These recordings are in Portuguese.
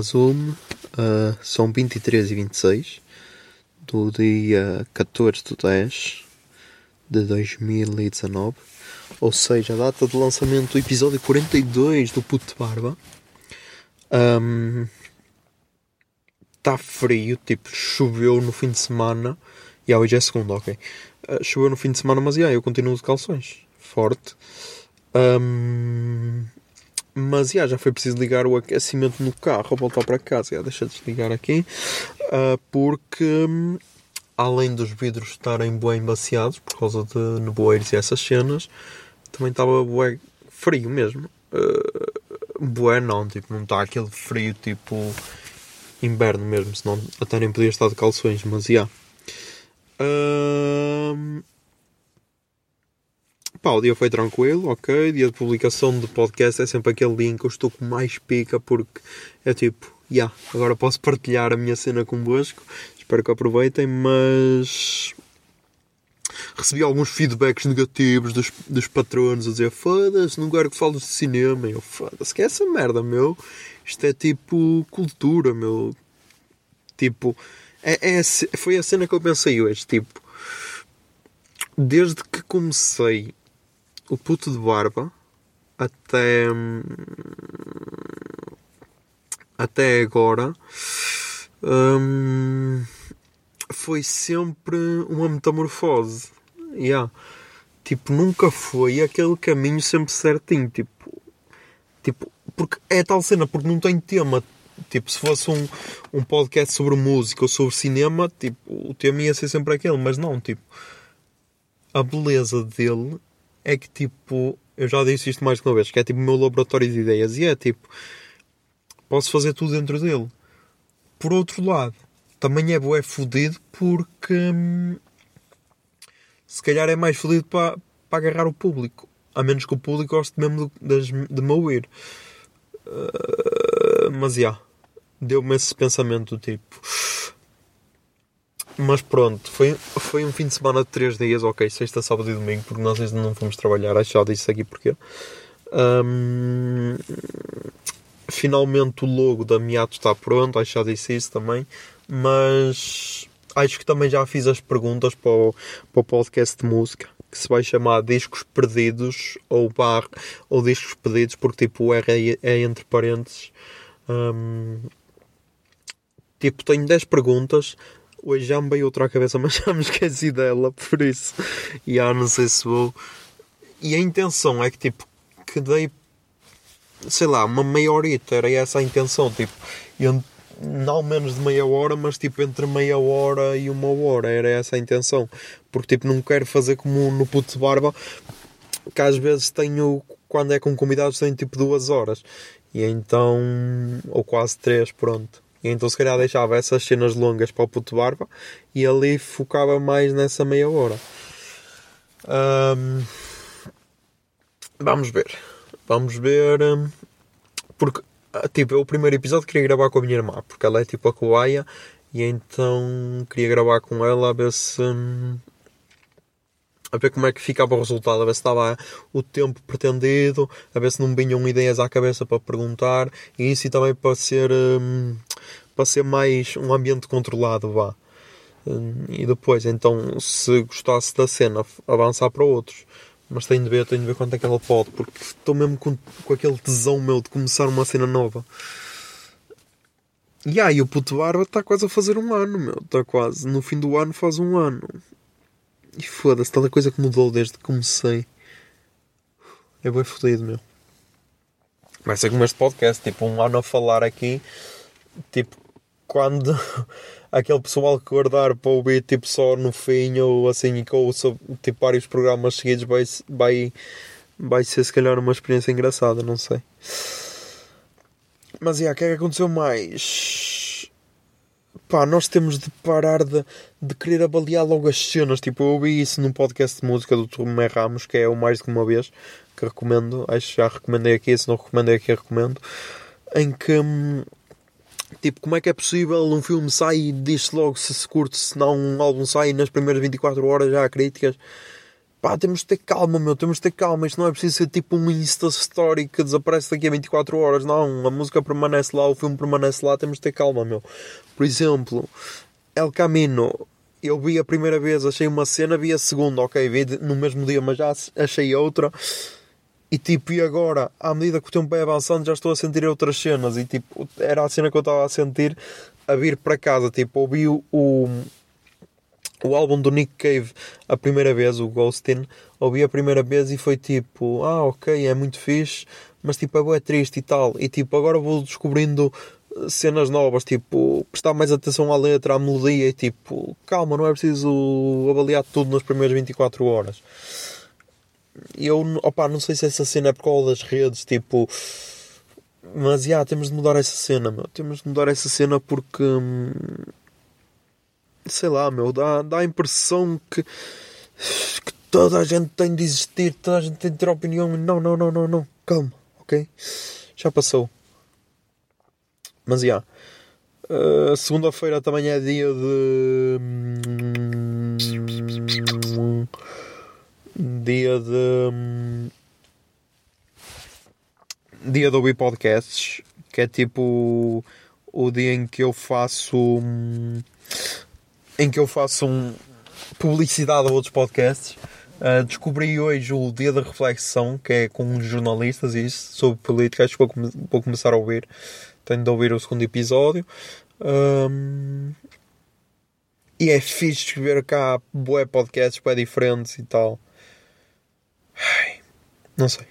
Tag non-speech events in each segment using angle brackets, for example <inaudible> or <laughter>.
Zoom. Ah, são 23 e 26 do dia 14 de 10 de 2019. Ou seja, a data de lançamento do episódio 42 do Puto Barba. Está frio, tipo, choveu no fim de semana. E hoje é segunda, ok. Ah, choveu no fim de semana, mas yeah, eu continuo de calções. Forte. Ahm, mas já, já foi preciso ligar o aquecimento no carro voltar para casa. Já, deixa de desligar aqui. ah, porque além dos vidros estarem bem embaciados por causa de nevoeiros e essas cenas, também estava bué frio mesmo. Uh, bué não, tipo, não está aquele frio tipo inverno mesmo, senão até nem podia estar de calções, mas já. Ahm, Pá, o dia foi tranquilo, ok. Dia de publicação de podcast é sempre aquele dia em que eu estou com mais pica porque é tipo, já, yeah, agora posso partilhar a minha cena convosco. Espero que aproveitem, mas recebi alguns feedbacks negativos dos, dos patronos a dizer foda-se, não quero que fales de cinema. Eu foda-se, que é essa merda, meu. Isto é tipo cultura, meu. Tipo, é, é foi a cena que eu pensei hoje, tipo desde que comecei o puto de barba até hum, até agora hum, foi sempre uma metamorfose yeah. tipo nunca foi aquele caminho sempre certinho tipo tipo porque é tal cena porque não tem tema tipo se fosse um, um podcast sobre música ou sobre cinema tipo o tema ia ser sempre aquele mas não tipo a beleza dele é que tipo, eu já disse isto mais de uma vez, que é tipo o meu laboratório de ideias e é tipo, posso fazer tudo dentro dele. Por outro lado, também é bué fodido porque hum, se calhar é mais fodido para, para agarrar o público. A menos que o público goste mesmo de, de me ouvir. Uh, mas já, deu-me esse pensamento do tipo. Mas pronto, foi, foi um fim de semana de 3 dias, ok, sexta, sábado e domingo, porque nós ainda não fomos trabalhar, acho já disse aqui porque. Hum, finalmente o logo da Miato está pronto, acho já disse isso também, mas acho que também já fiz as perguntas para o, para o podcast de música, que se vai chamar Discos Perdidos ou bar, ou Discos Pedidos, porque tipo o R é, é entre parênteses. Hum, tipo, tenho 10 perguntas. Hoje já me veio outra à cabeça, <laughs> mas já me esqueci dela, por isso. E já não sei se vou. E a intenção é que, tipo, que dei, sei lá, uma meia horita, era essa a intenção, tipo, não menos de meia hora, mas tipo entre meia hora e uma hora, era essa a intenção. Porque, tipo, não quero fazer como no puto de barba, que às vezes tenho, quando é com convidados, tenho tipo duas horas. E então, ou quase três, pronto. Então se calhar deixava essas cenas longas para o puto barba e ali focava mais nessa meia hora. Ahm, vamos ver. Vamos ver. hum, Porque, ah, tipo, o primeiro episódio queria gravar com a minha irmã, porque ela é tipo a cobaia, e então queria gravar com ela a ver se. hum, a ver como é que ficava o resultado, a ver se estava o tempo pretendido, a ver se não vinham ideias à cabeça para perguntar, e isso e também para ser, hum, para ser mais um ambiente controlado, vá. Hum, E depois, então, se gostasse da cena, avançar para outros. Mas tenho de ver, tenho de ver quanto é que ela pode, porque estou mesmo com, com aquele tesão meu de começar uma cena nova. E aí, o puto barba está quase a fazer um ano, meu. Está quase. No fim do ano faz um ano. E foda-se, tanta coisa que mudou desde que comecei. É bem fodido, meu. Vai ser como este podcast, tipo, um ano a falar aqui. Tipo, quando <laughs> aquele pessoal que guardar para ouvir, tipo, só no fim ou assim, e que tipo, vários programas seguidos, vai, vai, vai ser se calhar uma experiência engraçada, não sei. Mas, yeah, o que é que aconteceu mais? Pá, nós temos de parar de, de querer avaliar logo as cenas. Tipo, eu ouvi isso num podcast de música do Tomé Ramos, que é o Mais de uma vez, que recomendo. Acho que já recomendei aqui, se não recomendei aqui, recomendo. Em que, hum, tipo, como é que é possível um filme sai e diz logo se se curte, se não um álbum sai e nas primeiras 24 horas já há críticas. Pá, temos de ter calma, meu, temos de ter calma. Isto não é preciso ser tipo um Insta Story que desaparece daqui a 24 horas. Não, a música permanece lá, o filme permanece lá. Temos de ter calma, meu. Por exemplo, El Camino. Eu vi a primeira vez, achei uma cena, vi a segunda, ok, vi no mesmo dia, mas já achei outra. E tipo, e agora, à medida que o tempo vai avançando, já estou a sentir outras cenas. E tipo, era a cena que eu estava a sentir a vir para casa. Tipo, ouvi o, o álbum do Nick Cave a primeira vez, o Ghostin, ouvi a primeira vez e foi tipo, ah, ok, é muito fixe, mas tipo, é triste e tal. E tipo, agora vou descobrindo eh, cenas novas, tipo, prestar mais atenção à letra, à melodia e tipo, calma, não é preciso avaliar tudo nas primeiras 24 horas. E eu, opá, não sei se essa cena é por causa das redes, tipo, mas já, yeah, temos de mudar essa cena, meu. Temos de mudar essa cena porque. Hum, sei lá, meu, dá, dá a impressão que, que toda a gente tem de existir, toda a gente tem de ter opinião. Não, não, não, não, não. Calma, ok? Já passou. Mas já. Yeah. Uh, Segunda-feira também é dia de. Dia de. Dia de ouvir podcasts, que é tipo o dia em que eu faço em que eu faço um publicidade a outros podcasts. Uh, descobri hoje o Dia da Reflexão, que é com jornalistas e isso, sobre política. Acho que vou, come vou começar a ouvir. Tenho de ouvir o segundo episódio. Um, e é fixe ver cá bué podcasts bué diferentes e tal. Ai, não sei.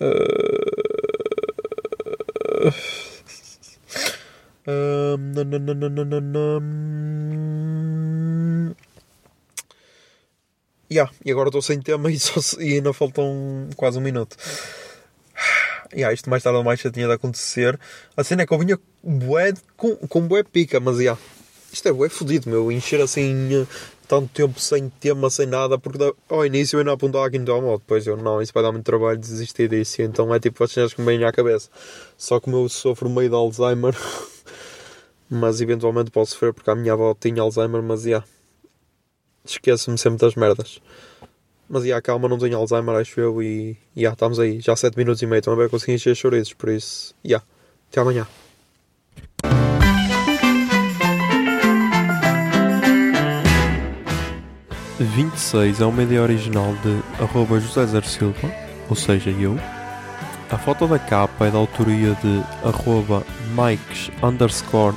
Uh, um, yeah, e agora estou sem tema <laughs> e, só, e ainda faltam quase um minuto. Yeah, isto mais tarde ou mais já tinha de acontecer. A cena é que eu vinha bué, com, com bué pica, mas yeah, isto é bué fodido, meu. Encher assim tanto tempo sem tema, sem nada, porque ao início eu ainda apontava aqui no depois eu não, isso vai dar muito trabalho desistir disso, então é tipo as cenas que me vêm à cabeça. Só que eu sofro meio de Alzheimer. <laughs> mas eventualmente posso sofrer porque a minha avó tinha Alzheimer, mas já. Yeah, Esqueço-me sempre das merdas. Mas já, calma, não tenho Alzheimer, acho eu, e já, estamos aí, já 7 minutos e meio, também vai conseguir encher chorizos, por isso, já, até amanhã. Vinte e seis é uma ideia original de arroba José Zer Silva, ou seja, eu. A foto da capa é da autoria de arroba Mikes underscore